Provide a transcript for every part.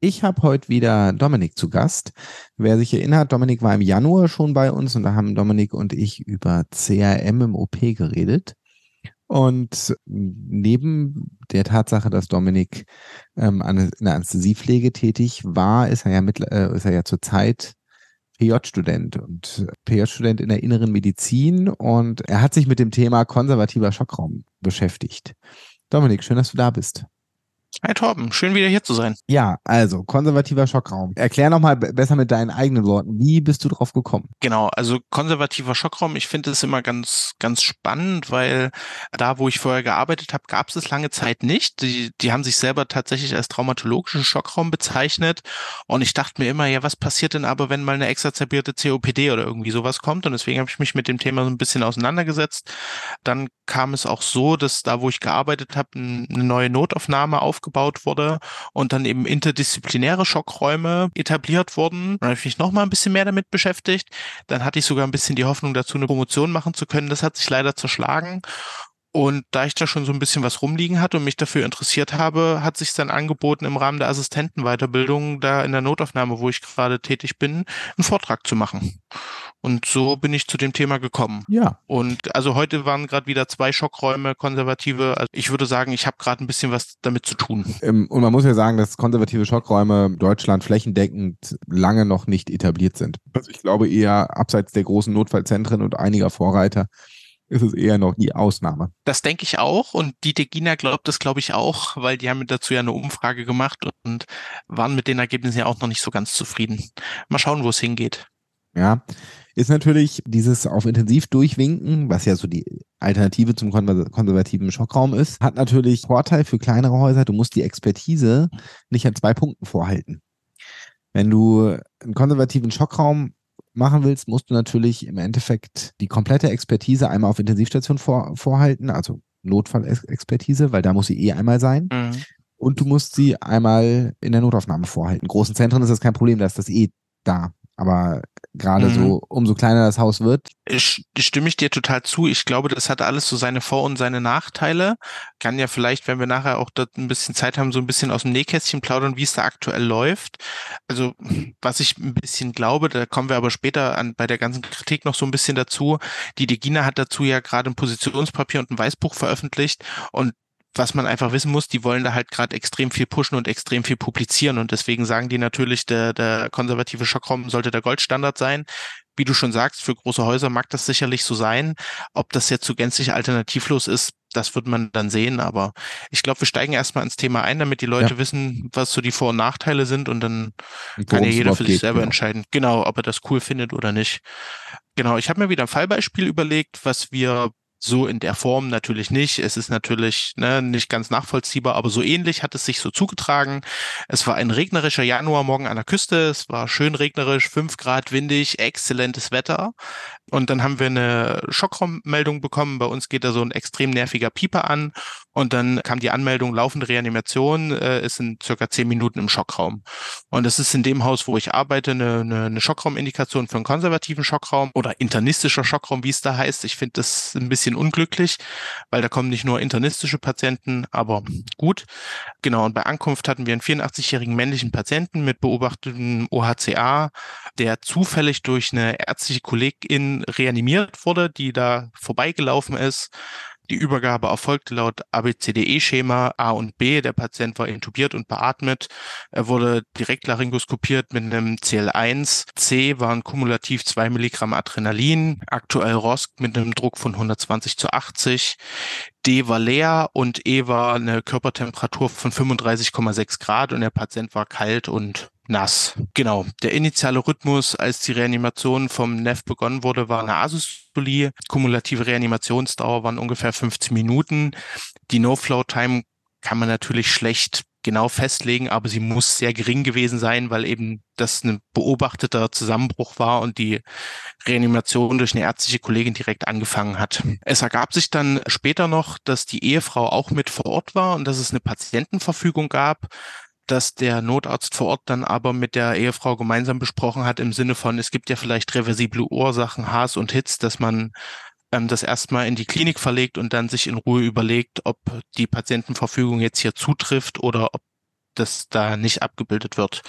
Ich habe heute wieder Dominik zu Gast. Wer sich erinnert, Dominik war im Januar schon bei uns und da haben Dominik und ich über CRM im OP geredet. Und neben der Tatsache, dass Dominik ähm, in der Anästhesiepflege tätig war, ist er ja, mit, äh, ist er ja zurzeit PJ-Student und PJ-Student in der inneren Medizin und er hat sich mit dem Thema konservativer Schockraum beschäftigt. Dominik, schön, dass du da bist. Hi Torben, schön wieder hier zu sein. Ja, also konservativer Schockraum. Erklär nochmal besser mit deinen eigenen Worten. Wie bist du drauf gekommen? Genau, also konservativer Schockraum, ich finde es immer ganz, ganz spannend, weil da, wo ich vorher gearbeitet habe, gab es es lange Zeit nicht. Die, die haben sich selber tatsächlich als traumatologischen Schockraum bezeichnet. Und ich dachte mir immer, ja, was passiert denn aber, wenn mal eine exacerbierte COPD oder irgendwie sowas kommt? Und deswegen habe ich mich mit dem Thema so ein bisschen auseinandergesetzt. Dann kam es auch so, dass da, wo ich gearbeitet habe, eine neue Notaufnahme aufgebaut aufgebaut wurde und dann eben interdisziplinäre Schockräume etabliert wurden. Dann habe ich mich noch mal ein bisschen mehr damit beschäftigt. Dann hatte ich sogar ein bisschen die Hoffnung dazu, eine Promotion machen zu können. Das hat sich leider zerschlagen. Und da ich da schon so ein bisschen was rumliegen hatte und mich dafür interessiert habe, hat sich dann angeboten, im Rahmen der Assistentenweiterbildung da in der Notaufnahme, wo ich gerade tätig bin, einen Vortrag zu machen. Und so bin ich zu dem Thema gekommen. Ja. Und also heute waren gerade wieder zwei Schockräume konservative. Also ich würde sagen, ich habe gerade ein bisschen was damit zu tun. Ähm, und man muss ja sagen, dass konservative Schockräume Deutschland flächendeckend lange noch nicht etabliert sind. Also ich glaube eher abseits der großen Notfallzentren und einiger Vorreiter ist es eher noch die Ausnahme. Das denke ich auch und die Degina glaubt das, glaube ich, auch, weil die haben dazu ja eine Umfrage gemacht und waren mit den Ergebnissen ja auch noch nicht so ganz zufrieden. Mal schauen, wo es hingeht. Ja, ist natürlich dieses auf intensiv durchwinken, was ja so die Alternative zum konservativen Schockraum ist, hat natürlich Vorteil für kleinere Häuser. Du musst die Expertise nicht an zwei Punkten vorhalten. Wenn du einen konservativen Schockraum machen willst, musst du natürlich im Endeffekt die komplette Expertise einmal auf Intensivstation vor, vorhalten, also Notfallexpertise, weil da muss sie eh einmal sein. Mhm. Und du musst sie einmal in der Notaufnahme vorhalten. In großen Zentren ist das kein Problem, da ist das eh da. Aber gerade mhm. so, umso kleiner das Haus wird. Stimme ich dir total zu. Ich glaube, das hat alles so seine Vor- und seine Nachteile. Kann ja vielleicht, wenn wir nachher auch dort ein bisschen Zeit haben, so ein bisschen aus dem Nähkästchen plaudern, wie es da aktuell läuft. Also, was ich ein bisschen glaube, da kommen wir aber später an, bei der ganzen Kritik noch so ein bisschen dazu. Die Degina hat dazu ja gerade ein Positionspapier und ein Weißbuch veröffentlicht und was man einfach wissen muss, die wollen da halt gerade extrem viel pushen und extrem viel publizieren und deswegen sagen die natürlich, der, der konservative Schockraum sollte der Goldstandard sein. Wie du schon sagst, für große Häuser mag das sicherlich so sein. Ob das jetzt so gänzlich alternativlos ist, das wird man dann sehen. Aber ich glaube, wir steigen erstmal ins Thema ein, damit die Leute ja. wissen, was so die Vor- und Nachteile sind und dann und kann ja jeder für sich geht, selber genau. entscheiden, genau, ob er das cool findet oder nicht. Genau, ich habe mir wieder ein Fallbeispiel überlegt, was wir so in der Form natürlich nicht. Es ist natürlich ne, nicht ganz nachvollziehbar, aber so ähnlich hat es sich so zugetragen. Es war ein regnerischer Januarmorgen an der Küste. Es war schön regnerisch, fünf Grad windig, exzellentes Wetter. Und dann haben wir eine Schockraummeldung bekommen. Bei uns geht da so ein extrem nerviger Pieper an. Und dann kam die Anmeldung, laufende Reanimation äh, ist in circa zehn Minuten im Schockraum. Und das ist in dem Haus, wo ich arbeite, eine, eine, eine Schockraumindikation für einen konservativen Schockraum oder internistischer Schockraum, wie es da heißt. Ich finde das ein bisschen unglücklich, weil da kommen nicht nur internistische Patienten, aber gut. Genau, und bei Ankunft hatten wir einen 84-jährigen männlichen Patienten mit beobachtetem OHCA, der zufällig durch eine ärztliche Kollegin reanimiert wurde, die da vorbeigelaufen ist. Die Übergabe erfolgte laut ABCDE-Schema A und B. Der Patient war intubiert und beatmet. Er wurde direkt laryngoskopiert mit einem CL1. C waren kumulativ zwei Milligramm Adrenalin. Aktuell ROSC mit einem Druck von 120 zu 80. D war leer und E war eine Körpertemperatur von 35,6 Grad und der Patient war kalt und nass. Genau. Der initiale Rhythmus, als die Reanimation vom NEF begonnen wurde, war eine Asystolie. Kumulative Reanimationsdauer waren ungefähr 15 Minuten. Die No-Flow-Time kann man natürlich schlecht genau festlegen, aber sie muss sehr gering gewesen sein, weil eben das ein beobachteter Zusammenbruch war und die Reanimation durch eine ärztliche Kollegin direkt angefangen hat. Es ergab sich dann später noch, dass die Ehefrau auch mit vor Ort war und dass es eine Patientenverfügung gab dass der Notarzt vor Ort dann aber mit der Ehefrau gemeinsam besprochen hat im Sinne von, es gibt ja vielleicht reversible Ursachen, Haas und Hitz, dass man ähm, das erstmal in die Klinik verlegt und dann sich in Ruhe überlegt, ob die Patientenverfügung jetzt hier zutrifft oder ob das da nicht abgebildet wird.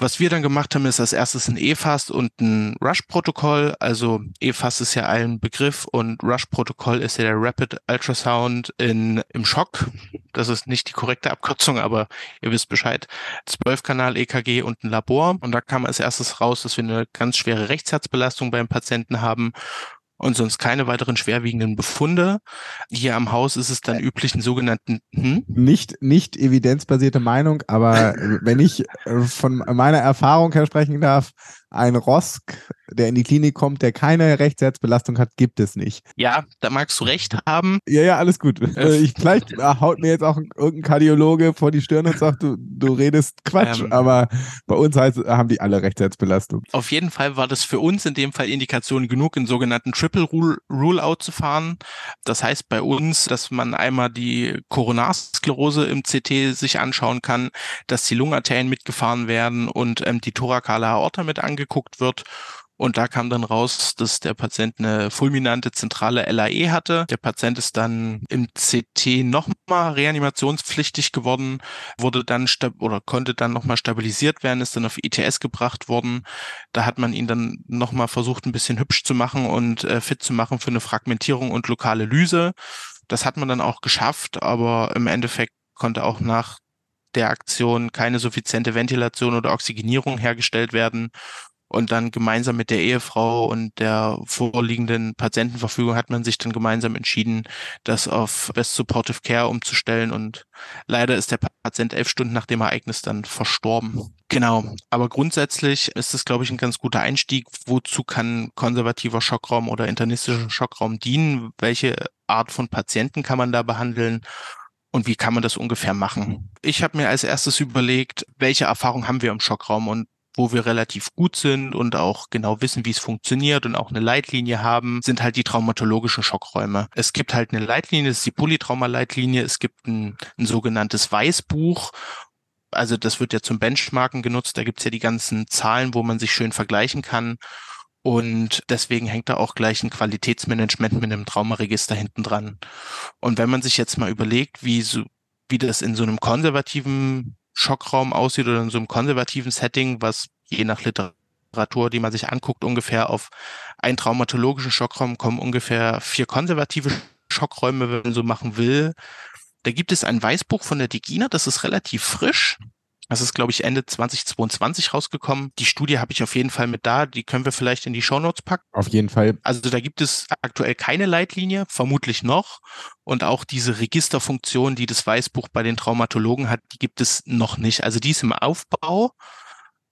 Was wir dann gemacht haben, ist als erstes ein EFAST und ein Rush-Protokoll. Also EFAST ist ja ein Begriff und Rush-Protokoll ist ja der Rapid Ultrasound in, im Schock. Das ist nicht die korrekte Abkürzung, aber ihr wisst Bescheid. 12-Kanal EKG und ein Labor. Und da kam als erstes raus, dass wir eine ganz schwere Rechtsherzbelastung beim Patienten haben und sonst keine weiteren schwerwiegenden Befunde. Hier am Haus ist es dann üblich, einen sogenannten hm? nicht nicht evidenzbasierte Meinung, aber wenn ich äh, von meiner Erfahrung her sprechen darf, ein Rosk, der in die Klinik kommt, der keine Rechtsherzbelastung hat, gibt es nicht. Ja, da magst du recht haben. Ja, ja, alles gut. Äh, ich, vielleicht haut mir jetzt auch irgendein Kardiologe vor die Stirn und sagt, du, du redest Quatsch, ähm, aber bei uns heißt, haben die alle Rechtsherzbelastung. Auf jeden Fall war das für uns in dem Fall Indikation genug, in sogenannten Triple Rule, Rule Out zu fahren. Das heißt bei uns, dass man einmal die Koronarsklerose im CT sich anschauen kann, dass die Lungenarterien mitgefahren werden und ähm, die thorakale Aorta mit angeguckt angeguckt wird. Und da kam dann raus, dass der Patient eine fulminante zentrale LAE hatte. Der Patient ist dann im CT nochmal reanimationspflichtig geworden, wurde dann oder konnte dann nochmal stabilisiert werden, ist dann auf ITS gebracht worden. Da hat man ihn dann nochmal versucht, ein bisschen hübsch zu machen und äh, fit zu machen für eine Fragmentierung und lokale Lyse. Das hat man dann auch geschafft, aber im Endeffekt konnte auch nach der Aktion keine suffiziente Ventilation oder Oxygenierung hergestellt werden. Und dann gemeinsam mit der Ehefrau und der vorliegenden Patientenverfügung hat man sich dann gemeinsam entschieden, das auf Best Supportive Care umzustellen. Und leider ist der Patient elf Stunden nach dem Ereignis dann verstorben. Genau. Aber grundsätzlich ist es, glaube ich, ein ganz guter Einstieg. Wozu kann konservativer Schockraum oder internistischer Schockraum dienen? Welche Art von Patienten kann man da behandeln? und wie kann man das ungefähr machen? Ich habe mir als erstes überlegt, welche Erfahrung haben wir im Schockraum und wo wir relativ gut sind und auch genau wissen, wie es funktioniert und auch eine Leitlinie haben, sind halt die traumatologischen Schockräume. Es gibt halt eine Leitlinie, das ist die Polytrauma-Leitlinie. Es gibt ein, ein sogenanntes Weißbuch also das wird ja zum Benchmarken genutzt. Da gibt's ja die ganzen Zahlen, wo man sich schön vergleichen kann. Und deswegen hängt da auch gleich ein Qualitätsmanagement mit einem Traumaregister hinten dran. Und wenn man sich jetzt mal überlegt, wie so, wie das in so einem konservativen Schockraum aussieht oder in so einem konservativen Setting, was je nach Literatur, die man sich anguckt, ungefähr auf einen traumatologischen Schockraum kommen ungefähr vier konservative Schockräume, wenn man so machen will. Da gibt es ein Weißbuch von der Digina, das ist relativ frisch. Das ist, glaube ich, Ende 2022 rausgekommen. Die Studie habe ich auf jeden Fall mit da. Die können wir vielleicht in die Shownotes packen. Auf jeden Fall. Also da gibt es aktuell keine Leitlinie, vermutlich noch. Und auch diese Registerfunktion, die das Weißbuch bei den Traumatologen hat, die gibt es noch nicht. Also die ist im Aufbau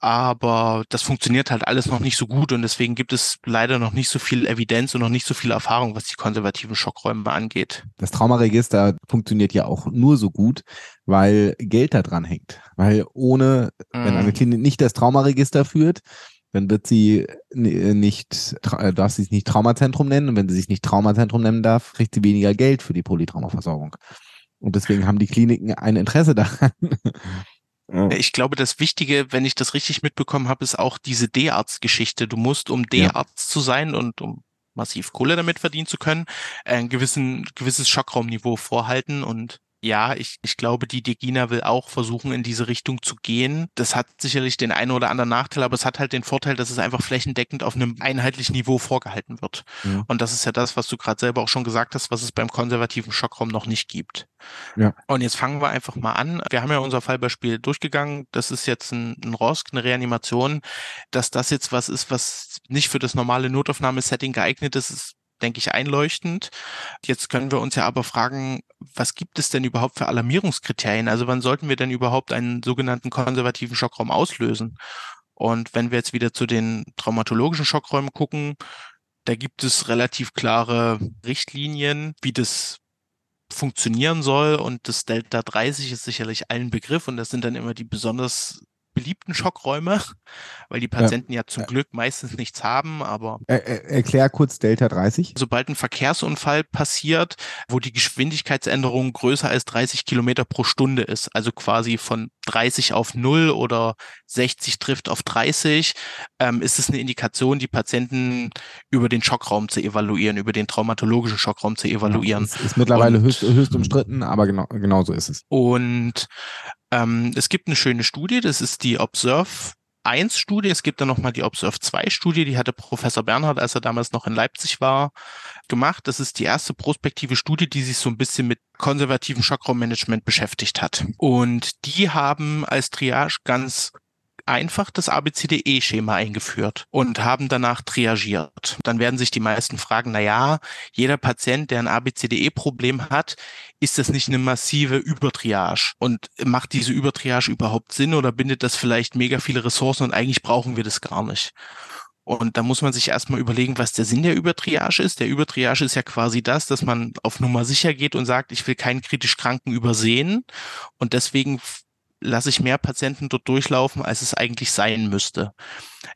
aber das funktioniert halt alles noch nicht so gut und deswegen gibt es leider noch nicht so viel Evidenz und noch nicht so viel Erfahrung, was die konservativen Schockräume angeht. Das Traumaregister funktioniert ja auch nur so gut, weil Geld da dran hängt. Weil ohne, mm. wenn eine mm. Klinik nicht das Traumaregister führt, dann wird sie nicht, äh, darf sie es nicht Traumazentrum nennen und wenn sie sich nicht Traumazentrum nennen darf, kriegt sie weniger Geld für die Polytraumaversorgung. Und deswegen haben die Kliniken ein Interesse daran, ich glaube, das Wichtige, wenn ich das richtig mitbekommen habe, ist auch diese D-Arzt-Geschichte. Du musst, um D-Arzt ja. zu sein und um massiv Kohle damit verdienen zu können, ein gewissen, gewisses Schockraumniveau vorhalten und ja, ich, ich glaube, die Degina will auch versuchen, in diese Richtung zu gehen. Das hat sicherlich den einen oder anderen Nachteil, aber es hat halt den Vorteil, dass es einfach flächendeckend auf einem einheitlichen Niveau vorgehalten wird. Ja. Und das ist ja das, was du gerade selber auch schon gesagt hast, was es beim konservativen Schockraum noch nicht gibt. Ja. Und jetzt fangen wir einfach mal an. Wir haben ja unser Fallbeispiel durchgegangen. Das ist jetzt ein, ein ROSC, eine Reanimation. Dass das jetzt was ist, was nicht für das normale Notaufnahmesetting geeignet ist, ist denke ich, einleuchtend. Jetzt können wir uns ja aber fragen, was gibt es denn überhaupt für Alarmierungskriterien? Also wann sollten wir denn überhaupt einen sogenannten konservativen Schockraum auslösen? Und wenn wir jetzt wieder zu den traumatologischen Schockräumen gucken, da gibt es relativ klare Richtlinien, wie das funktionieren soll. Und das Delta 30 ist sicherlich allen Begriff und das sind dann immer die besonders beliebten Schockräume, weil die Patienten ja, ja zum Glück meistens nichts haben, aber. Er, er, erklär kurz Delta 30. Sobald ein Verkehrsunfall passiert, wo die Geschwindigkeitsänderung größer als 30 Kilometer pro Stunde ist, also quasi von 30 auf 0 oder 60 trifft auf 30, ähm, ist es eine Indikation, die Patienten über den Schockraum zu evaluieren, über den traumatologischen Schockraum zu evaluieren. Ja, ist, ist mittlerweile und, höchst, höchst umstritten, aber genau, genau so ist es. Und Ähm, es gibt eine schöne Studie, das ist die Observe 1 Studie. Es gibt dann nochmal die Observe 2 Studie, die hatte Professor Bernhard, als er damals noch in Leipzig war, gemacht. Das ist die erste prospektive Studie, die sich so ein bisschen mit konservativen Schockraummanagement beschäftigt hat. Und die haben als Triage ganz einfach das ABCDE-Schema eingeführt und haben danach triagiert. Dann werden sich die meisten fragen, na ja, jeder Patient, der ein ABCDE-Problem hat, ist das nicht eine massive Übertriage? Und macht diese Übertriage überhaupt Sinn oder bindet das vielleicht mega viele Ressourcen und eigentlich brauchen wir das gar nicht? Und da muss man sich erstmal überlegen, was der Sinn der Übertriage ist. Der Übertriage ist ja quasi das, dass man auf Nummer sicher geht und sagt, ich will keinen kritisch Kranken übersehen. Und deswegen lasse ich mehr Patienten dort durchlaufen, als es eigentlich sein müsste.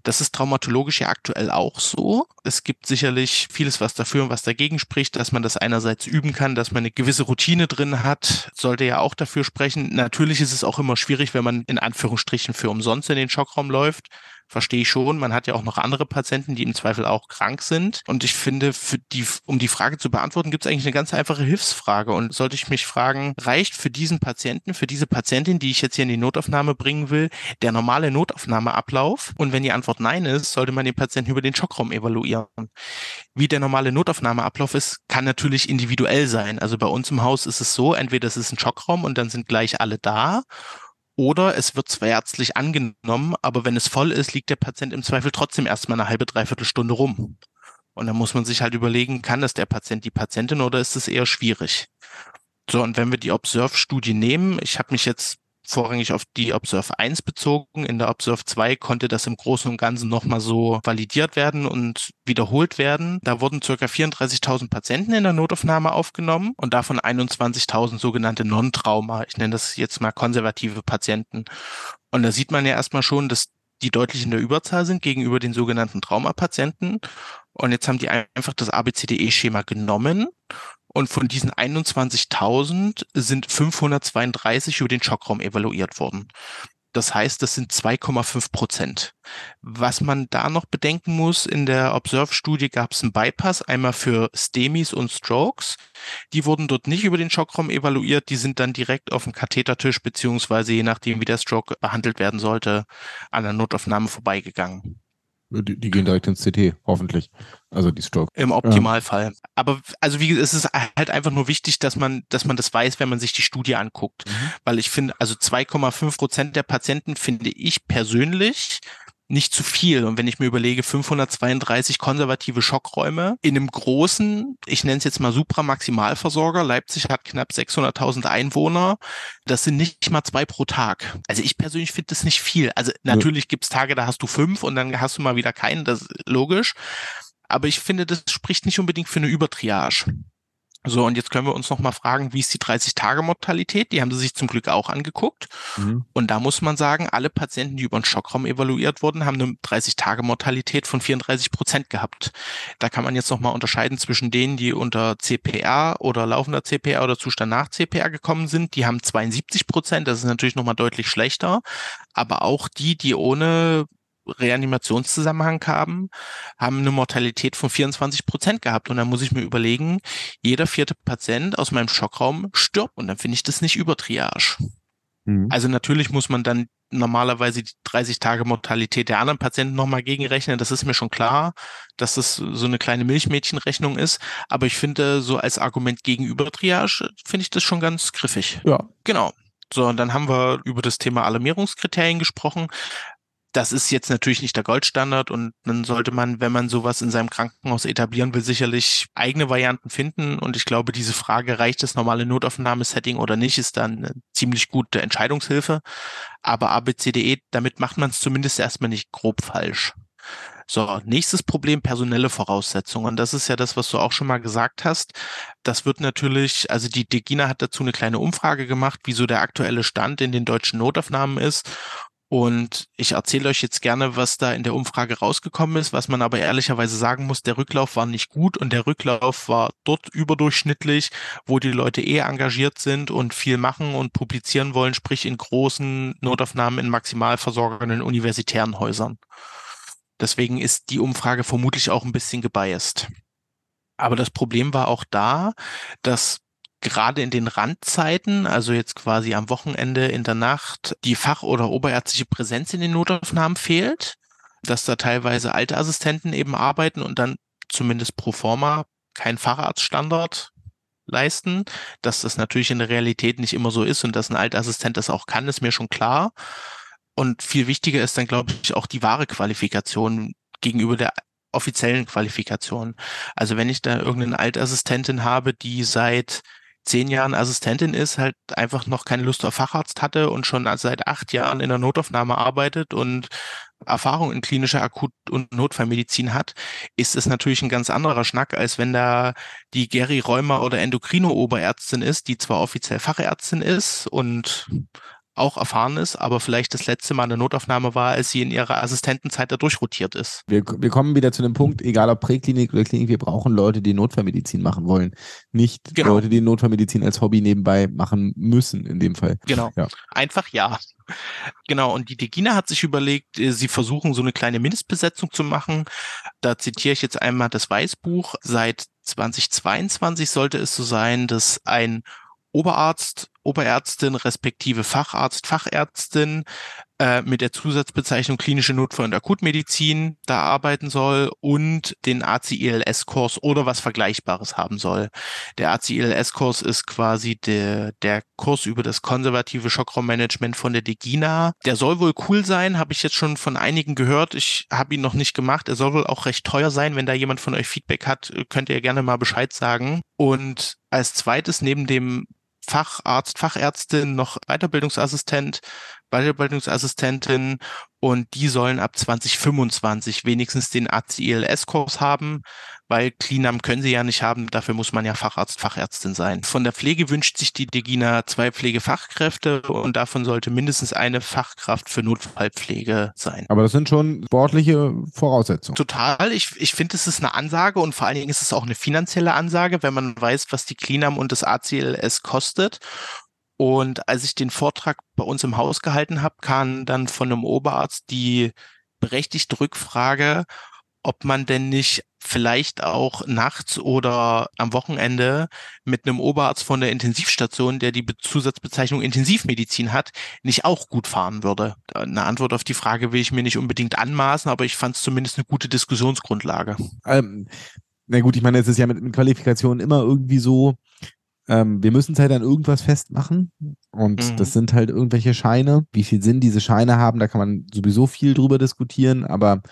Das ist traumatologisch ja aktuell auch so. Es gibt sicherlich vieles, was dafür und was dagegen spricht, dass man das einerseits üben kann, dass man eine gewisse Routine drin hat, sollte ja auch dafür sprechen. Natürlich ist es auch immer schwierig, wenn man in Anführungsstrichen für umsonst in den Schockraum läuft verstehe ich schon. Man hat ja auch noch andere Patienten, die im Zweifel auch krank sind. Und ich finde, für die, um die Frage zu beantworten, gibt es eigentlich eine ganz einfache Hilfsfrage. Und sollte ich mich fragen, reicht für diesen Patienten, für diese Patientin, die ich jetzt hier in die Notaufnahme bringen will, der normale Notaufnahmeablauf? Und wenn die Antwort nein ist, sollte man den Patienten über den Schockraum evaluieren. Wie der normale Notaufnahmeablauf ist, kann natürlich individuell sein. Also bei uns im Haus ist es so, entweder es ist ein Schockraum und dann sind gleich alle da oder es wird zwar ärztlich angenommen, aber wenn es voll ist, liegt der Patient im Zweifel trotzdem erstmal eine halbe, dreiviertel Stunde rum. Und dann muss man sich halt überlegen, kann das der Patient, die Patientin oder ist es eher schwierig? So, und wenn wir die Observe-Studie nehmen, ich habe mich jetzt vorrangig auf die Observe 1 bezogen. In der Observe 2 konnte das im Großen und Ganzen nochmal so validiert werden und wiederholt werden. Da wurden circa 34.000 Patienten in der Notaufnahme aufgenommen und davon 21.000 sogenannte Non-Trauma. Ich nenne das jetzt mal konservative Patienten. Und da sieht man ja erstmal schon, dass die deutlich in der Überzahl sind gegenüber den sogenannten Traumapatienten. Und jetzt haben die einfach das ABCDE-Schema genommen und von diesen 21.000 sind 532 über den Schockraum evaluiert worden. Das heißt, das sind 2,5 Prozent. Was man da noch bedenken muss, in der Observe-Studie gab es einen Bypass, einmal für STEMIs und Strokes. Die wurden dort nicht über den Schockraum evaluiert, die sind dann direkt auf dem Kathetertisch, beziehungsweise je nachdem, wie der Stroke behandelt werden sollte, an der Notaufnahme vorbeigegangen. Die, die, gehen direkt ins CT, hoffentlich. Also die Stroke. Im Optimalfall. Ja. Aber also wie es ist halt einfach nur wichtig, dass man, dass man das weiß, wenn man sich die Studie anguckt. Mhm. Weil ich finde, also 2,5 Prozent der Patienten finde ich persönlich nicht zu viel. Und wenn ich mir überlege, 532 konservative Schockräume in einem großen, ich nenne es jetzt mal Supramaximalversorger, Leipzig hat knapp 600.000 Einwohner, das sind nicht mal zwei pro Tag. Also ich persönlich finde das nicht viel. Also natürlich ja. gibt es Tage, da hast du fünf und dann hast du mal wieder keinen, das ist logisch. Aber ich finde, das spricht nicht unbedingt für eine Übertriage. So, und jetzt können wir uns noch mal fragen, wie ist die 30-Tage-Mortalität? Die haben sie sich zum Glück auch angeguckt. Mhm. Und da muss man sagen, alle Patienten, die über den Schockraum evaluiert wurden, haben eine 30-Tage-Mortalität von 34 Prozent gehabt. Da kann man jetzt noch mal unterscheiden zwischen denen, die unter CPR oder laufender CPR oder Zustand nach CPR gekommen sind. Die haben 72 Prozent. Das ist natürlich noch mal deutlich schlechter. Aber auch die, die ohne Reanimationszusammenhang haben, haben eine Mortalität von 24 Prozent gehabt. Und dann muss ich mir überlegen, jeder vierte Patient aus meinem Schockraum stirbt. Und dann finde ich das nicht über Triage. Mhm. Also natürlich muss man dann normalerweise die 30 Tage Mortalität der anderen Patienten nochmal gegenrechnen. Das ist mir schon klar, dass das so eine kleine Milchmädchenrechnung ist. Aber ich finde, so als Argument gegenüber Triage, finde ich das schon ganz griffig. Ja. Genau. So, und dann haben wir über das Thema Alarmierungskriterien gesprochen das ist jetzt natürlich nicht der Goldstandard und dann sollte man, wenn man sowas in seinem Krankenhaus etablieren will, sicherlich eigene Varianten finden. Und ich glaube, diese Frage, reicht das normale Notaufnahmesetting oder nicht, ist dann eine ziemlich gute Entscheidungshilfe. Aber ABCDE, damit macht man es zumindest erstmal nicht grob falsch. So, nächstes Problem, personelle Voraussetzungen. Das ist ja das, was du auch schon mal gesagt hast. Das wird natürlich, also die Degina hat dazu eine kleine Umfrage gemacht, wieso der aktuelle Stand in den deutschen Notaufnahmen ist. Und ich erzähle euch jetzt gerne, was da in der Umfrage rausgekommen ist, was man aber ehrlicherweise sagen muss, der Rücklauf war nicht gut und der Rücklauf war dort überdurchschnittlich, wo die Leute eher engagiert sind und viel machen und publizieren wollen, sprich in großen Notaufnahmen in maximal versorgenden universitären Häusern. Deswegen ist die Umfrage vermutlich auch ein bisschen gebiased. Aber das Problem war auch da, dass gerade in den Randzeiten, also jetzt quasi am Wochenende in der Nacht, die fach- oder oberärztliche Präsenz in den Notaufnahmen fehlt, dass da teilweise alte Assistenten eben arbeiten und dann zumindest pro forma kein Facharztstandard leisten. Dass das natürlich in der Realität nicht immer so ist und dass ein Altassistent das auch kann, ist mir schon klar. Und viel wichtiger ist dann, glaube ich, auch die wahre Qualifikation gegenüber der offiziellen Qualifikation. Also wenn ich da irgendeine Altassistentin habe, die seit zehn Jahren Assistentin ist, halt einfach noch keine Lust auf Facharzt hatte und schon seit acht Jahren in der Notaufnahme arbeitet und Erfahrung in klinischer Akut- und Notfallmedizin hat, ist es natürlich ein ganz anderer Schnack, als wenn da die Geri Rheuma oder Endokrino-Oberärztin ist, die zwar offiziell Fachärztin ist und auch erfahren ist, aber vielleicht das letzte Mal eine Notaufnahme war, als sie in ihrer Assistentenzeit da durchrotiert ist. Wir, wir kommen wieder zu dem Punkt, egal ob Präklinik oder Klinik, wir brauchen Leute, die Notfallmedizin machen wollen. Nicht genau. Leute, die Notfallmedizin als Hobby nebenbei machen müssen, in dem Fall. Genau. Ja. Einfach ja. Genau, und die Degina hat sich überlegt, äh, sie versuchen so eine kleine Mindestbesetzung zu machen. Da zitiere ich jetzt einmal das Weißbuch. Seit 2022 sollte es so sein, dass ein Oberarzt, Oberärztin respektive Facharzt, Fachärztin äh, mit der Zusatzbezeichnung klinische Notfall- und Akutmedizin da arbeiten soll und den ACILS-Kurs oder was Vergleichbares haben soll. Der ACILS-Kurs ist quasi der, der Kurs über das konservative Schockraummanagement von der Degina. Der soll wohl cool sein, habe ich jetzt schon von einigen gehört. Ich habe ihn noch nicht gemacht. Er soll wohl auch recht teuer sein. Wenn da jemand von euch Feedback hat, könnt ihr gerne mal Bescheid sagen. Und als zweites neben dem Facharzt, Fachärztin, noch Weiterbildungsassistent, Weiterbildungsassistentin und die sollen ab 2025 wenigstens den ACLS-Kurs haben, weil Cleanam können sie ja nicht haben, dafür muss man ja Facharzt, Fachärztin sein. Von der Pflege wünscht sich die Degina zwei Pflegefachkräfte und davon sollte mindestens eine Fachkraft für Notfallpflege sein. Aber das sind schon sportliche Voraussetzungen. Total. Ich, ich finde, es ist eine Ansage und vor allen Dingen ist es auch eine finanzielle Ansage, wenn man weiß, was die Cleanam und das ACLS kostet. Und als ich den Vortrag bei uns im Haus gehalten habe, kam dann von einem Oberarzt die berechtigte Rückfrage, ob man denn nicht vielleicht auch nachts oder am Wochenende mit einem Oberarzt von der Intensivstation, der die Zusatzbezeichnung Intensivmedizin hat, nicht auch gut fahren würde. Eine Antwort auf die Frage will ich mir nicht unbedingt anmaßen, aber ich fand es zumindest eine gute Diskussionsgrundlage. Ähm, na gut, ich meine, es ist ja mit, mit Qualifikationen immer irgendwie so, ähm, wir müssen es halt an irgendwas festmachen. Und mhm. das sind halt irgendwelche Scheine. Wie viel Sinn diese Scheine haben, da kann man sowieso viel drüber diskutieren, aber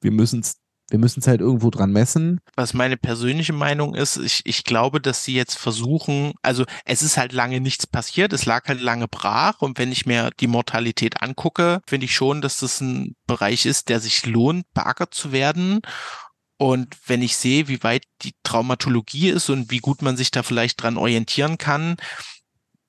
wir müssen es wir müssen es halt irgendwo dran messen. Was meine persönliche Meinung ist, ich, ich glaube, dass sie jetzt versuchen, also es ist halt lange nichts passiert, es lag halt lange brach und wenn ich mir die Mortalität angucke, finde ich schon, dass das ein Bereich ist, der sich lohnt, beackert zu werden. Und wenn ich sehe, wie weit die Traumatologie ist und wie gut man sich da vielleicht dran orientieren kann,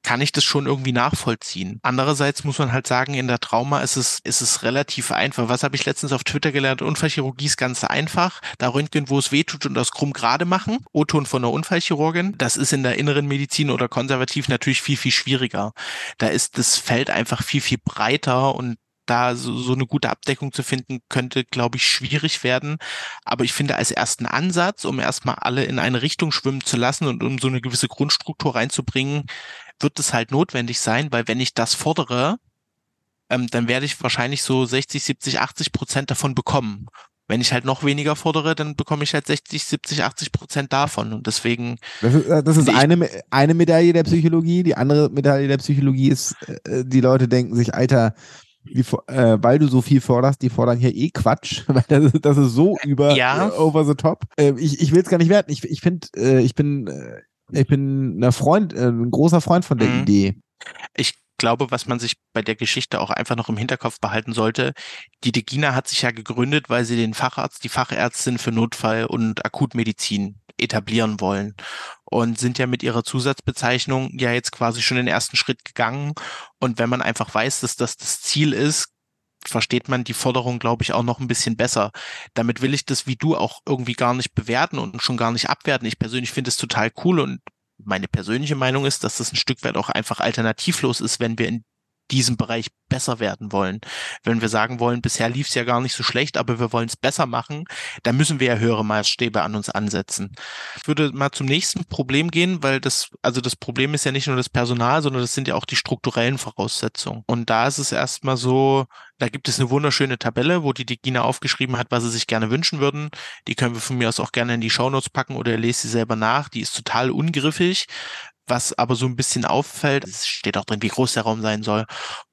kann ich das schon irgendwie nachvollziehen. Andererseits muss man halt sagen, in der Trauma ist es, ist es relativ einfach. Was habe ich letztens auf Twitter gelernt? Unfallchirurgie ist ganz einfach. Da Röntgen, wo es weh tut und das krumm gerade machen. O-Ton von einer Unfallchirurgin. Das ist in der inneren Medizin oder konservativ natürlich viel, viel schwieriger. Da ist das Feld einfach viel, viel breiter und da so, so eine gute Abdeckung zu finden, könnte, glaube ich, schwierig werden. Aber ich finde als ersten Ansatz, um erstmal alle in eine Richtung schwimmen zu lassen und um so eine gewisse Grundstruktur reinzubringen, wird es halt notwendig sein, weil wenn ich das fordere, ähm, dann werde ich wahrscheinlich so 60, 70, 80 Prozent davon bekommen. Wenn ich halt noch weniger fordere, dann bekomme ich halt 60, 70, 80 Prozent davon. Und deswegen. Das ist, äh, das ist eine, eine Medaille der Psychologie. Die andere Medaille der Psychologie ist, äh, die Leute denken sich, Alter, die, äh, weil du so viel forderst, die fordern hier eh Quatsch, weil das ist, das ist so über ja. äh, over the top. Äh, ich ich will es gar nicht werten. Ich, ich finde, äh, ich bin, äh, ich bin ein Freund, äh, ein großer Freund von der mhm. Idee. Ich glaube, was man sich bei der Geschichte auch einfach noch im Hinterkopf behalten sollte, die Degina hat sich ja gegründet, weil sie den Facharzt, die Fachärztin für Notfall- und Akutmedizin etablieren wollen und sind ja mit ihrer Zusatzbezeichnung ja jetzt quasi schon den ersten Schritt gegangen. Und wenn man einfach weiß, dass das das Ziel ist, versteht man die Forderung, glaube ich, auch noch ein bisschen besser. Damit will ich das wie du auch irgendwie gar nicht bewerten und schon gar nicht abwerten. Ich persönlich finde es total cool und meine persönliche Meinung ist, dass das ein Stück weit auch einfach alternativlos ist, wenn wir in diesem Bereich besser werden wollen. Wenn wir sagen wollen, bisher lief es ja gar nicht so schlecht, aber wir wollen es besser machen, dann müssen wir ja höhere Maßstäbe an uns ansetzen. Ich würde mal zum nächsten Problem gehen, weil das, also das Problem ist ja nicht nur das Personal, sondern das sind ja auch die strukturellen Voraussetzungen. Und da ist es erstmal so, da gibt es eine wunderschöne Tabelle, wo die Digina aufgeschrieben hat, was sie sich gerne wünschen würden. Die können wir von mir aus auch gerne in die Shownotes packen oder ihr lest sie selber nach. Die ist total ungriffig. Was aber so ein bisschen auffällt, es steht auch drin, wie groß der Raum sein soll.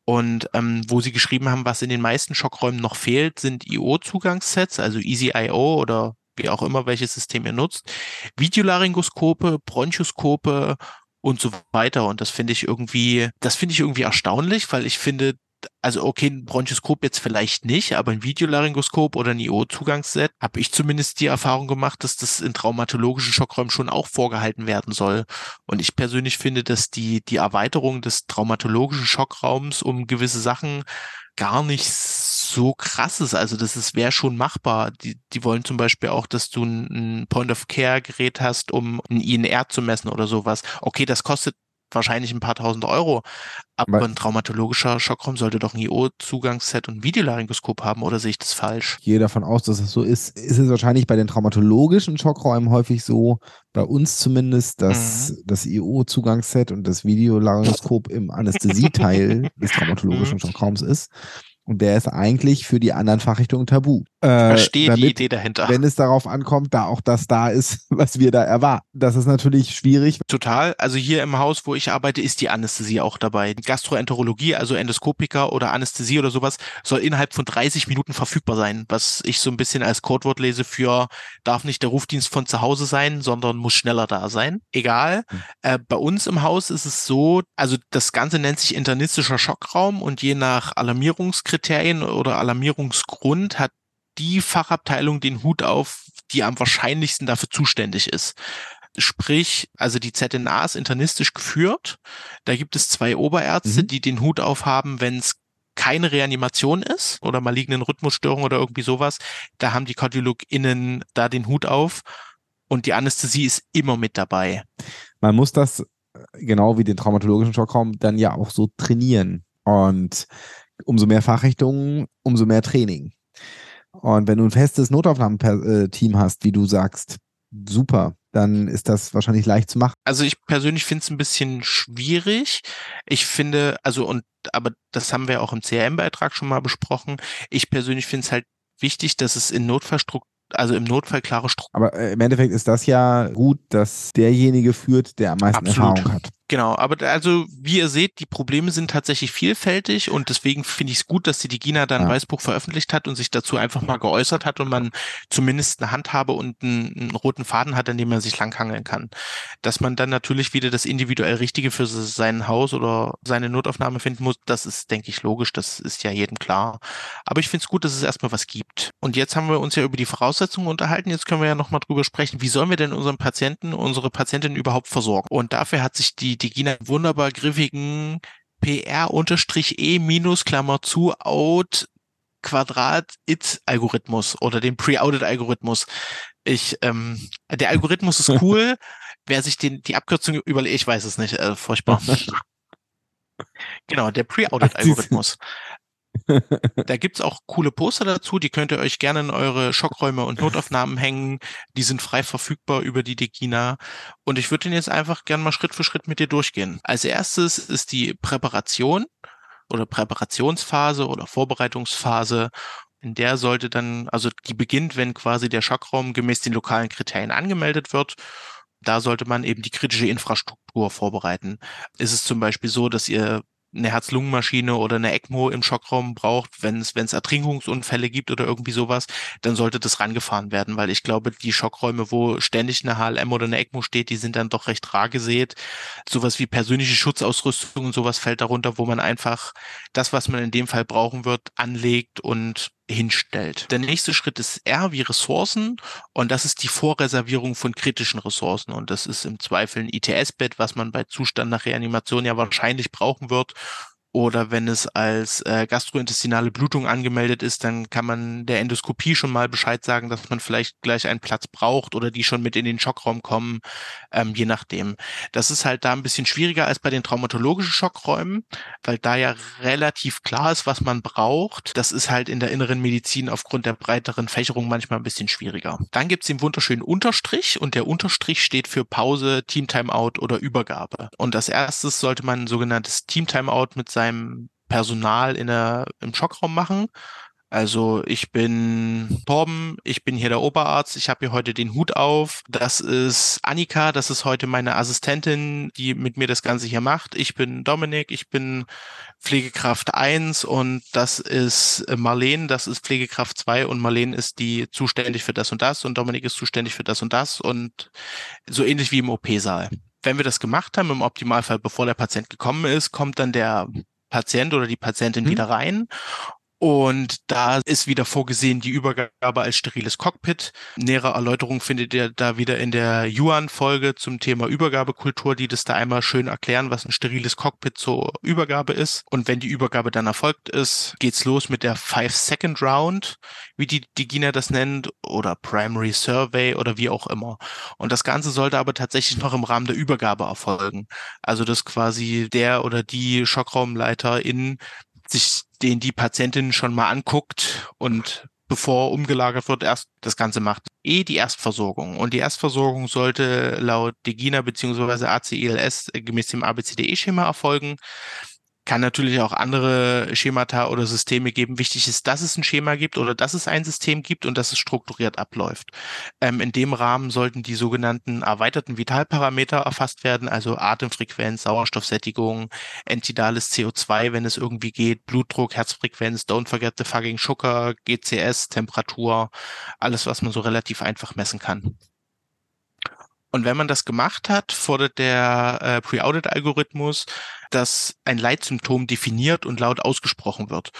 Und ähm, wo sie geschrieben haben, was in den meisten Schockräumen noch fehlt, sind IO-Zugangssets, also Easy.io oder wie auch immer, welches System ihr nutzt, Videolaryngoskope, Bronchoskope und so weiter. Und das finde ich irgendwie, das finde ich irgendwie erstaunlich, weil ich finde, also okay, ein Bronchoskop jetzt vielleicht nicht, aber ein Videolaryngoskop oder ein IO-Zugangsset habe ich zumindest die Erfahrung gemacht, dass das in traumatologischen Schockräumen schon auch vorgehalten werden soll. Und ich persönlich finde, dass die, die Erweiterung des traumatologischen Schockraums um gewisse Sachen gar nicht so krass ist. Also das wäre schon machbar. Die, die wollen zum Beispiel auch, dass du ein Point-of-Care-Gerät hast, um ein INR zu messen oder sowas. Okay, das kostet wahrscheinlich ein paar tausend Euro. Aber ein traumatologischer Schockraum sollte doch ein IO-Zugangsset und ein Videolaryngoskop haben, oder sehe ich das falsch? Ich gehe davon aus, dass es so ist. Ist es wahrscheinlich bei den traumatologischen Schockräumen häufig so, bei uns zumindest, dass mhm. das IO-Zugangsset und das Videolaryngoskop im Anästhesieteil des traumatologischen mhm. Schockraums ist. Und der ist eigentlich für die anderen Fachrichtungen tabu. Äh, Verstehe damit, die Idee dahinter. Wenn es darauf ankommt, da auch das da ist, was wir da erwarten. Das ist natürlich schwierig. Total. Also hier im Haus, wo ich arbeite, ist die Anästhesie auch dabei. Gastroenterologie, also Endoskopiker oder Anästhesie oder sowas, soll innerhalb von 30 Minuten verfügbar sein. Was ich so ein bisschen als Codewort lese für darf nicht der Rufdienst von zu Hause sein, sondern muss schneller da sein. Egal. Hm. Äh, bei uns im Haus ist es so, also das Ganze nennt sich internistischer Schockraum und je nach Alarmierungskriterium Kriterien oder Alarmierungsgrund hat die Fachabteilung den Hut auf, die am wahrscheinlichsten dafür zuständig ist. Sprich, also die ZNA ist internistisch geführt. Da gibt es zwei Oberärzte, mhm. die den Hut aufhaben, wenn es keine Reanimation ist oder malignen Rhythmusstörung oder irgendwie sowas. Da haben die KardiologInnen da den Hut auf und die Anästhesie ist immer mit dabei. Man muss das äh, genau wie den traumatologischen Schockraum dann ja auch so trainieren. Und umso mehr Fachrichtungen, umso mehr Training. Und wenn du ein festes Notaufnahmeteam hast, wie du sagst, super, dann ist das wahrscheinlich leicht zu machen. Also ich persönlich finde es ein bisschen schwierig. Ich finde, also und aber das haben wir auch im CRM-Beitrag schon mal besprochen. Ich persönlich finde es halt wichtig, dass es in Notfallstrukturen also im Notfall klare Strukturen. Aber äh, im Endeffekt ist das ja gut, dass derjenige führt, der am meisten Absolut. Erfahrung hat. Genau, aber also wie ihr seht, die Probleme sind tatsächlich vielfältig und deswegen finde ich es gut, dass die Digina da ein ja. Weißbuch veröffentlicht hat und sich dazu einfach mal geäußert hat und man zumindest eine Handhabe und einen, einen roten Faden hat, an dem man sich langhangeln kann. Dass man dann natürlich wieder das individuell Richtige für sein Haus oder seine Notaufnahme finden muss, das ist, denke ich, logisch, das ist ja jedem klar. Aber ich finde es gut, dass es erstmal was gibt. Und jetzt haben wir uns ja über die Voraussetzungen unterhalten, jetzt können wir ja nochmal drüber sprechen, wie sollen wir denn unseren Patienten, unsere Patientin überhaupt versorgen? Und dafür hat sich die die Gina wunderbar griffigen PR-E minus Klammer zu out Quadrat it Algorithmus oder den Pre-Audit Algorithmus. Ich, ähm, der Algorithmus ist cool. Wer sich den, die Abkürzung überlegt, ich weiß es nicht, äh, furchtbar. genau, der Pre-Audit Algorithmus da gibt's auch coole Poster dazu, die könnt ihr euch gerne in eure Schockräume und Notaufnahmen hängen. Die sind frei verfügbar über die Degina. Und ich würde den jetzt einfach gerne mal Schritt für Schritt mit dir durchgehen. Als erstes ist die Präparation oder Präparationsphase oder Vorbereitungsphase. In der sollte dann, also die beginnt, wenn quasi der Schockraum gemäß den lokalen Kriterien angemeldet wird. Da sollte man eben die kritische Infrastruktur vorbereiten. Ist es zum Beispiel so, dass ihr eine Herz-Lungen-Maschine oder eine ECMO im Schockraum braucht, wenn es wenn es Ertrinkungsunfälle gibt oder irgendwie sowas, dann sollte das rangefahren werden, weil ich glaube, die Schockräume, wo ständig eine HLM oder eine ECMO steht, die sind dann doch recht rar gesät. Sowas wie persönliche Schutzausrüstung und sowas fällt darunter, wo man einfach das, was man in dem Fall brauchen wird, anlegt und hinstellt. Der nächste Schritt ist R wie Ressourcen und das ist die Vorreservierung von kritischen Ressourcen und das ist im Zweifel ein ITS-Bett, was man bei Zustand nach Reanimation ja wahrscheinlich brauchen wird oder wenn es als äh, gastrointestinale Blutung angemeldet ist, dann kann man der Endoskopie schon mal Bescheid sagen, dass man vielleicht gleich einen Platz braucht oder die schon mit in den Schockraum kommen, ähm, je nachdem. Das ist halt da ein bisschen schwieriger als bei den traumatologischen Schockräumen, weil da ja relativ klar ist, was man braucht. Das ist halt in der inneren Medizin aufgrund der breiteren Fächerung manchmal ein bisschen schwieriger. Dann gibt's den wunderschönen Unterstrich und der Unterstrich steht für Pause, Team Timeout oder Übergabe. Und als erstes sollte man ein sogenanntes Team Timeout mit seinem Personal in der, im Schockraum machen. Also ich bin Torben, ich bin hier der Oberarzt, ich habe hier heute den Hut auf. Das ist Annika, das ist heute meine Assistentin, die mit mir das Ganze hier macht. Ich bin Dominik, ich bin Pflegekraft 1 und das ist Marlene, das ist Pflegekraft 2 und Marlene ist die zuständig für das und das und Dominik ist zuständig für das und das und so ähnlich wie im OP-Saal. Wenn wir das gemacht haben, im Optimalfall, bevor der Patient gekommen ist, kommt dann der Patient oder die Patientin hm. wieder rein und da ist wieder vorgesehen die Übergabe als steriles Cockpit. Nähere Erläuterung findet ihr da wieder in der Yuan-Folge zum Thema Übergabekultur, die das da einmal schön erklären, was ein steriles Cockpit zur Übergabe ist. Und wenn die Übergabe dann erfolgt ist, geht's los mit der Five-Second-Round, wie die, die GINA das nennt, oder Primary Survey oder wie auch immer. Und das Ganze sollte aber tatsächlich noch im Rahmen der Übergabe erfolgen. Also dass quasi der oder die Schockraumleiter in sich den die Patientin schon mal anguckt und bevor umgelagert wird, erst das Ganze macht. Eh die Erstversorgung. Und die Erstversorgung sollte laut DEGINA bzw. ACILS gemäß dem ABCDE-Schema erfolgen. Kann natürlich auch andere Schemata oder Systeme geben. Wichtig ist, dass es ein Schema gibt oder dass es ein System gibt und dass es strukturiert abläuft. Ähm, in dem Rahmen sollten die sogenannten erweiterten Vitalparameter erfasst werden, also Atemfrequenz, Sauerstoffsättigung, entidales CO2, wenn es irgendwie geht, Blutdruck, Herzfrequenz, don't forget the fucking sugar, GCS, Temperatur, alles, was man so relativ einfach messen kann. Und wenn man das gemacht hat, fordert der äh, Pre-Audit-Algorithmus, dass ein Leitsymptom definiert und laut ausgesprochen wird.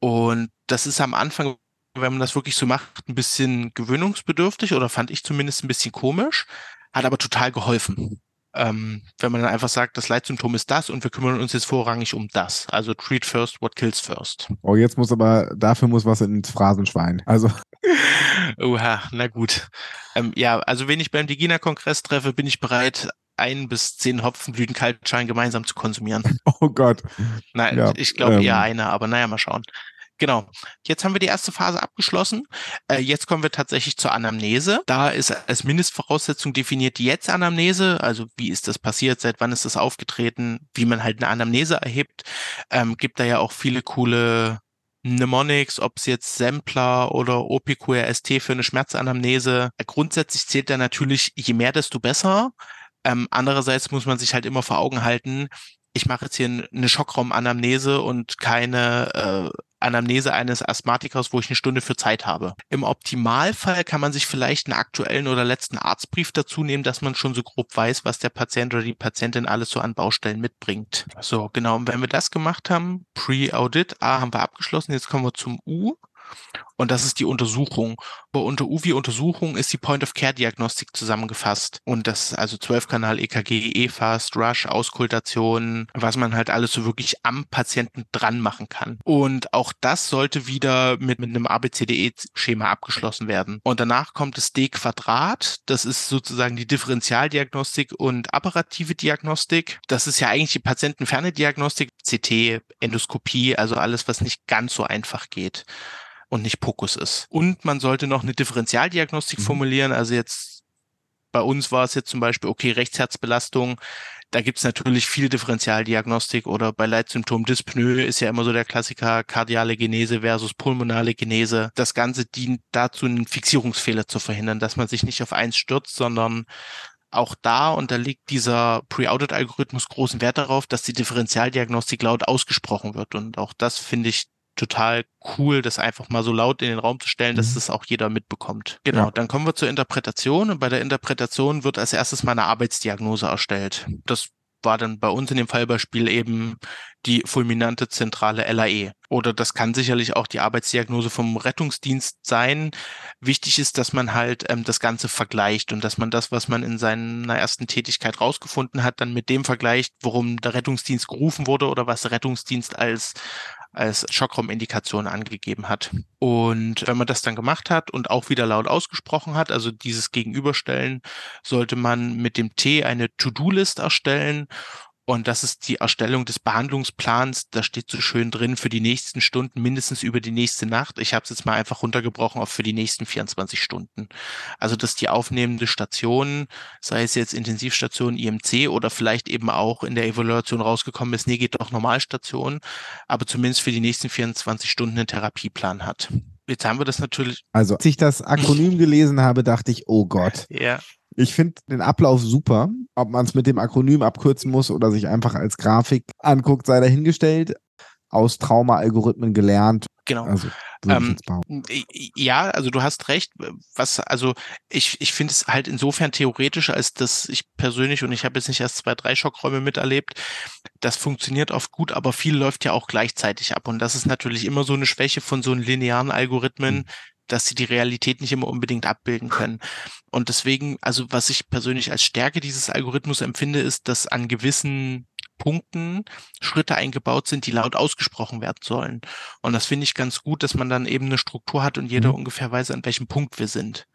Und das ist am Anfang, wenn man das wirklich so macht, ein bisschen gewöhnungsbedürftig oder fand ich zumindest ein bisschen komisch, hat aber total geholfen. Ähm, wenn man dann einfach sagt, das Leitsymptom ist das und wir kümmern uns jetzt vorrangig um das. Also treat first what kills first. Oh, jetzt muss aber, dafür muss was ins Phrasenschwein. Also. Oha, na gut. Ähm, ja, also wenn ich beim Digina-Kongress treffe, bin ich bereit, ein bis zehn Hopfenblüten Kaltschein gemeinsam zu konsumieren. Oh Gott. Nein, ja, ich glaube ähm, eher eine, aber naja, mal schauen. Genau. Jetzt haben wir die erste Phase abgeschlossen. Äh, jetzt kommen wir tatsächlich zur Anamnese. Da ist als Mindestvoraussetzung definiert die Jetzt-Anamnese. Also wie ist das passiert? Seit wann ist das aufgetreten? Wie man halt eine Anamnese erhebt. Ähm, gibt da ja auch viele coole Mnemonics, ob es jetzt Sampler oder OPQRST für eine Schmerzanamnese. Grundsätzlich zählt da natürlich, je mehr, desto besser. Ähm, andererseits muss man sich halt immer vor Augen halten, ich mache jetzt hier eine Schockraumanamnese und keine äh, Anamnese eines Asthmatikers, wo ich eine Stunde für Zeit habe. Im Optimalfall kann man sich vielleicht einen aktuellen oder letzten Arztbrief dazu nehmen, dass man schon so grob weiß, was der Patient oder die Patientin alles so an Baustellen mitbringt. So, genau. Und wenn wir das gemacht haben, Pre-Audit, A haben wir abgeschlossen, jetzt kommen wir zum U. Und das ist die Untersuchung. Unter UVI-Untersuchung ist die Point-of-Care-Diagnostik zusammengefasst. Und das ist also 12-Kanal EKG, E-Fast, Rush, Auskultation, was man halt alles so wirklich am Patienten dran machen kann. Und auch das sollte wieder mit, mit einem ABCDE-Schema abgeschlossen werden. Und danach kommt das D-Quadrat. Das ist sozusagen die Differentialdiagnostik und apparative Diagnostik. Das ist ja eigentlich die patientenferne Diagnostik, CT, Endoskopie, also alles, was nicht ganz so einfach geht und nicht Pokus ist. Und man sollte noch eine Differentialdiagnostik mhm. formulieren. Also jetzt bei uns war es jetzt zum Beispiel, okay, Rechtsherzbelastung. Da gibt's natürlich viel Differentialdiagnostik oder bei Leitsymptom Dyspnoe ist ja immer so der Klassiker kardiale Genese versus pulmonale Genese. Das Ganze dient dazu, einen Fixierungsfehler zu verhindern, dass man sich nicht auf eins stürzt, sondern auch da unterliegt dieser Pre-Audit-Algorithmus großen Wert darauf, dass die Differentialdiagnostik laut ausgesprochen wird. Und auch das finde ich total cool, das einfach mal so laut in den Raum zu stellen, dass mhm. das auch jeder mitbekommt. Genau, ja. dann kommen wir zur Interpretation und bei der Interpretation wird als erstes mal eine Arbeitsdiagnose erstellt. Das war dann bei uns in dem Fallbeispiel eben die fulminante zentrale LAE. Oder das kann sicherlich auch die Arbeitsdiagnose vom Rettungsdienst sein. Wichtig ist, dass man halt ähm, das Ganze vergleicht und dass man das, was man in seiner ersten Tätigkeit rausgefunden hat, dann mit dem vergleicht, worum der Rettungsdienst gerufen wurde oder was der Rettungsdienst als als Schockraumindikation angegeben hat. Und wenn man das dann gemacht hat und auch wieder laut ausgesprochen hat, also dieses Gegenüberstellen, sollte man mit dem T eine To-Do-List erstellen und das ist die Erstellung des Behandlungsplans. Da steht so schön drin für die nächsten Stunden, mindestens über die nächste Nacht. Ich habe es jetzt mal einfach runtergebrochen auf für die nächsten 24 Stunden. Also dass die aufnehmende Station, sei es jetzt Intensivstation IMC oder vielleicht eben auch in der Evaluation rausgekommen ist, nee, geht doch Normalstation, aber zumindest für die nächsten 24 Stunden einen Therapieplan hat. Jetzt haben wir das natürlich. Also, als ich das Akronym gelesen habe, dachte ich, oh Gott. Ja. Ich finde den Ablauf super. Ob man es mit dem Akronym abkürzen muss oder sich einfach als Grafik anguckt, sei dahingestellt. Aus Trauma-Algorithmen gelernt. Genau. Also, ähm, ja, also du hast recht. Was, also ich, ich finde es halt insofern theoretisch, als dass ich persönlich, und ich habe jetzt nicht erst zwei, drei Schockräume miterlebt, das funktioniert oft gut, aber viel läuft ja auch gleichzeitig ab. Und das ist natürlich immer so eine Schwäche von so linearen Algorithmen, mhm dass sie die Realität nicht immer unbedingt abbilden können. Und deswegen, also was ich persönlich als Stärke dieses Algorithmus empfinde, ist, dass an gewissen Punkten Schritte eingebaut sind, die laut ausgesprochen werden sollen. Und das finde ich ganz gut, dass man dann eben eine Struktur hat und jeder mhm. ungefähr weiß, an welchem Punkt wir sind.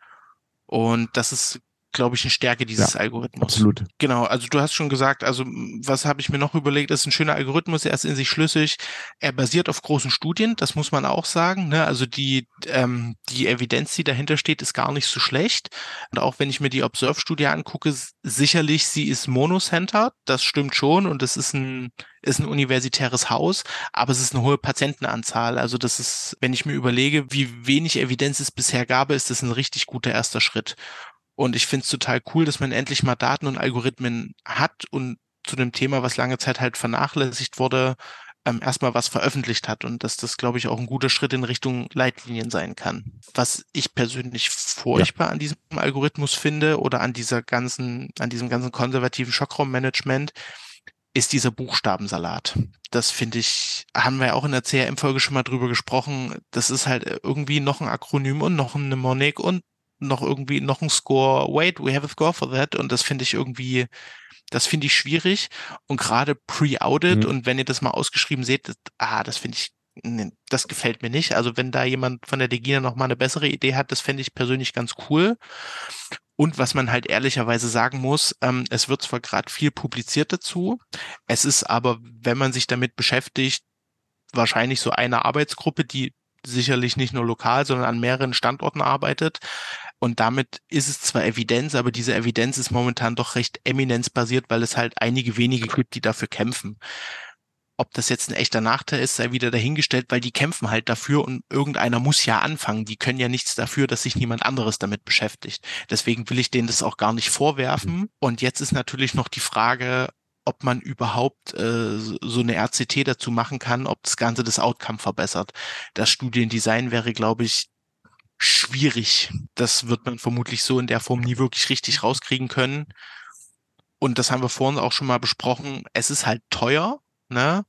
Und das ist glaube ich, eine Stärke dieses ja, Algorithmus. Absolut. Genau, also du hast schon gesagt, also was habe ich mir noch überlegt, das ist ein schöner Algorithmus, er ist in sich schlüssig, er basiert auf großen Studien, das muss man auch sagen. Ne? Also die, ähm, die Evidenz, die dahinter steht, ist gar nicht so schlecht. Und auch wenn ich mir die Observe-Studie angucke, sicherlich, sie ist monocentered, das stimmt schon und es ist ein ist ein universitäres Haus, aber es ist eine hohe Patientenanzahl. Also das ist, wenn ich mir überlege, wie wenig Evidenz es bisher gab, ist das ein richtig guter erster Schritt. Und ich finde es total cool, dass man endlich mal Daten und Algorithmen hat und zu dem Thema, was lange Zeit halt vernachlässigt wurde, ähm, erstmal was veröffentlicht hat und dass das, glaube ich, auch ein guter Schritt in Richtung Leitlinien sein kann. Was ich persönlich furchtbar ja. an diesem Algorithmus finde oder an dieser ganzen, an diesem ganzen konservativen Schockraummanagement, ist dieser Buchstabensalat. Das finde ich, haben wir ja auch in der CRM-Folge schon mal drüber gesprochen. Das ist halt irgendwie noch ein Akronym und noch ein Mnemonic und noch irgendwie noch ein Score. Wait, we have a score for that. Und das finde ich irgendwie, das finde ich schwierig. Und gerade pre-audit mhm. und wenn ihr das mal ausgeschrieben seht, das, ah, das finde ich, nee, das gefällt mir nicht. Also wenn da jemand von der Degina noch mal eine bessere Idee hat, das fände ich persönlich ganz cool. Und was man halt ehrlicherweise sagen muss, ähm, es wird zwar gerade viel publiziert dazu, es ist aber, wenn man sich damit beschäftigt, wahrscheinlich so eine Arbeitsgruppe, die sicherlich nicht nur lokal, sondern an mehreren Standorten arbeitet. Und damit ist es zwar Evidenz, aber diese Evidenz ist momentan doch recht eminenzbasiert, weil es halt einige wenige gibt, die dafür kämpfen. Ob das jetzt ein echter Nachteil ist, sei wieder dahingestellt, weil die kämpfen halt dafür und irgendeiner muss ja anfangen. Die können ja nichts dafür, dass sich niemand anderes damit beschäftigt. Deswegen will ich denen das auch gar nicht vorwerfen. Und jetzt ist natürlich noch die Frage, ob man überhaupt äh, so eine RCT dazu machen kann, ob das Ganze das Outcome verbessert. Das Studiendesign wäre, glaube ich, schwierig. Das wird man vermutlich so in der Form nie wirklich richtig rauskriegen können. Und das haben wir vorhin auch schon mal besprochen. Es ist halt teuer, ne?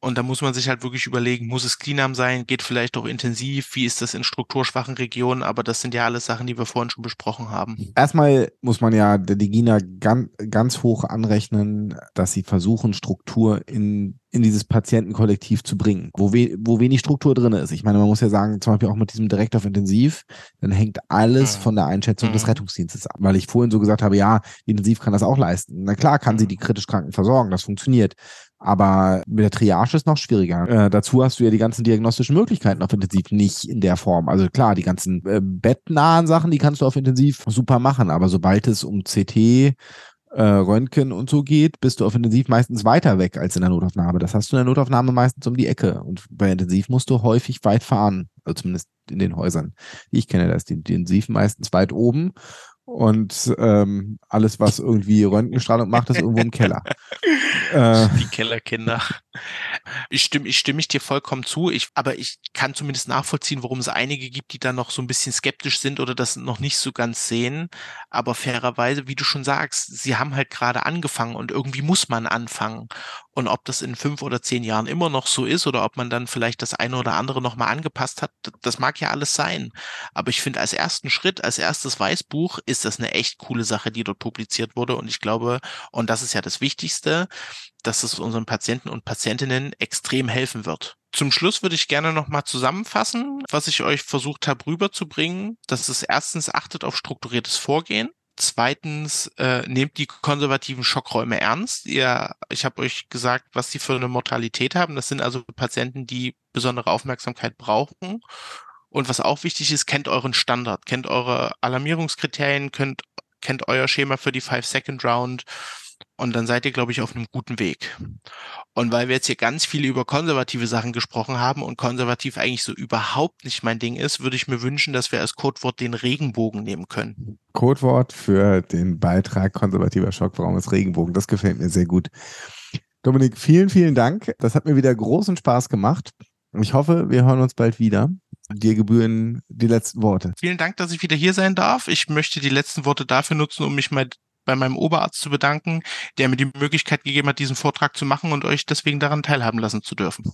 Und da muss man sich halt wirklich überlegen, muss es Cleanam sein, geht vielleicht auch intensiv, wie ist das in strukturschwachen Regionen, aber das sind ja alles Sachen, die wir vorhin schon besprochen haben. Erstmal muss man ja der Digina ganz, ganz hoch anrechnen, dass sie versuchen, Struktur in in dieses Patientenkollektiv zu bringen, wo, we wo wenig Struktur drin ist. Ich meine, man muss ja sagen, zum Beispiel auch mit diesem Direkt auf Intensiv, dann hängt alles mhm. von der Einschätzung mhm. des Rettungsdienstes ab. Weil ich vorhin so gesagt habe, ja, Intensiv kann das auch leisten. Na klar kann sie mhm. die kritisch Kranken versorgen, das funktioniert. Aber mit der Triage ist noch schwieriger. Äh, dazu hast du ja die ganzen diagnostischen Möglichkeiten auf Intensiv nicht in der Form. Also klar, die ganzen äh, bettnahen Sachen, die kannst du auf Intensiv super machen. Aber sobald es um CT äh, Röntgen und so geht, bist du auf Intensiv meistens weiter weg als in der Notaufnahme. Das hast du in der Notaufnahme meistens um die Ecke. Und bei Intensiv musst du häufig weit fahren, also zumindest in den Häusern. Ich kenne das, die, die Intensiv meistens weit oben und ähm, alles, was irgendwie Röntgenstrahlung macht, ist irgendwo im Keller. Äh, die Kellerkinder. Ich stimme, ich stimme ich dir vollkommen zu. Ich, aber ich kann zumindest nachvollziehen, warum es einige gibt, die da noch so ein bisschen skeptisch sind oder das noch nicht so ganz sehen. Aber fairerweise, wie du schon sagst, sie haben halt gerade angefangen und irgendwie muss man anfangen. Und ob das in fünf oder zehn Jahren immer noch so ist oder ob man dann vielleicht das eine oder andere nochmal angepasst hat, das mag ja alles sein. Aber ich finde, als ersten Schritt, als erstes Weißbuch ist das eine echt coole Sache, die dort publiziert wurde. Und ich glaube, und das ist ja das Wichtigste, dass es unseren Patienten und Patientinnen extrem helfen wird. Zum Schluss würde ich gerne nochmal zusammenfassen, was ich euch versucht habe rüberzubringen. Das ist erstens, achtet auf strukturiertes Vorgehen. Zweitens, äh, nehmt die konservativen Schockräume ernst. Ihr, ich habe euch gesagt, was die für eine Mortalität haben. Das sind also Patienten, die besondere Aufmerksamkeit brauchen. Und was auch wichtig ist, kennt euren Standard, kennt eure Alarmierungskriterien, könnt, kennt euer Schema für die Five-Second-Round und dann seid ihr, glaube ich, auf einem guten Weg. Und weil wir jetzt hier ganz viel über konservative Sachen gesprochen haben und konservativ eigentlich so überhaupt nicht mein Ding ist, würde ich mir wünschen, dass wir als Codewort den Regenbogen nehmen können. Codewort für den Beitrag konservativer Schockwarum ist Regenbogen. Das gefällt mir sehr gut. Dominik, vielen, vielen Dank. Das hat mir wieder großen Spaß gemacht. Ich hoffe, wir hören uns bald wieder. Dir gebühren die letzten Worte. Vielen Dank, dass ich wieder hier sein darf. Ich möchte die letzten Worte dafür nutzen, um mich mal bei meinem Oberarzt zu bedanken, der mir die Möglichkeit gegeben hat, diesen Vortrag zu machen und euch deswegen daran teilhaben lassen zu dürfen.